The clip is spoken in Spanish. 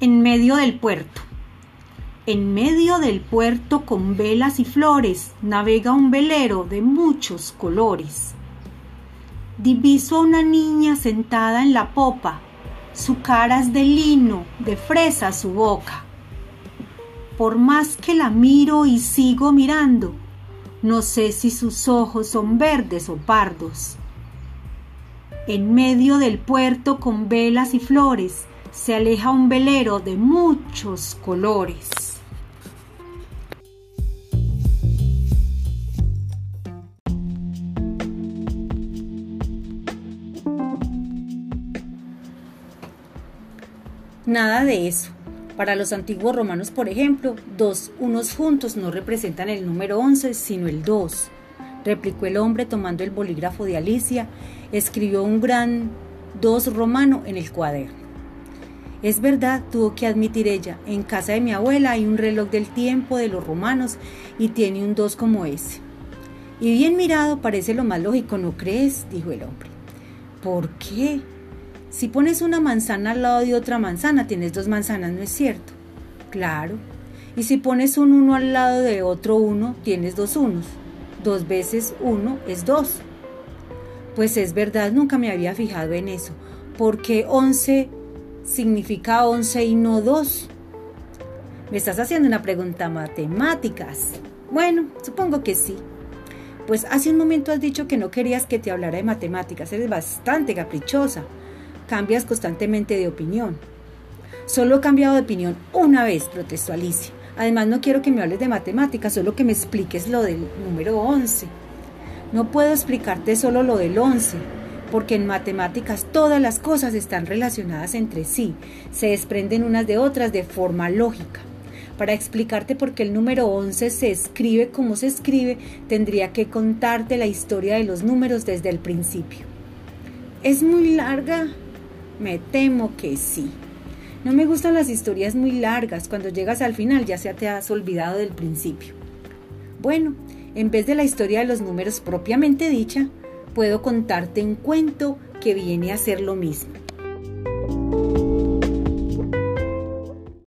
En medio del puerto. En medio del puerto con velas y flores navega un velero de muchos colores. Diviso a una niña sentada en la popa, su cara es de lino, de fresa su boca. Por más que la miro y sigo mirando, no sé si sus ojos son verdes o pardos. En medio del puerto con velas y flores se aleja un velero de muchos colores. Nada de eso. Para los antiguos romanos, por ejemplo, dos unos juntos no representan el número 11, sino el 2. Replicó el hombre tomando el bolígrafo de Alicia, escribió un gran 2 romano en el cuaderno. Es verdad, tuvo que admitir ella, en casa de mi abuela hay un reloj del tiempo de los romanos y tiene un 2 como ese. Y bien mirado parece lo más lógico, ¿no crees? dijo el hombre. ¿Por qué? Si pones una manzana al lado de otra manzana, tienes dos manzanas, ¿no es cierto? Claro. Y si pones un 1 al lado de otro 1, tienes dos unos. Dos veces 1 es 2. Pues es verdad, nunca me había fijado en eso. Porque 11 significa 11 y no 2? Me estás haciendo una pregunta matemáticas. Bueno, supongo que sí. Pues hace un momento has dicho que no querías que te hablara de matemáticas. Eres bastante caprichosa. Cambias constantemente de opinión. Solo he cambiado de opinión una vez, protestó Alicia. Además no quiero que me hables de matemáticas, solo que me expliques lo del número 11. No puedo explicarte solo lo del 11 porque en matemáticas todas las cosas están relacionadas entre sí, se desprenden unas de otras de forma lógica. Para explicarte por qué el número 11 se escribe como se escribe, tendría que contarte la historia de los números desde el principio. ¿Es muy larga? Me temo que sí. No me gustan las historias muy largas, cuando llegas al final ya se te has olvidado del principio. Bueno, en vez de la historia de los números propiamente dicha, puedo contarte un cuento que viene a ser lo mismo.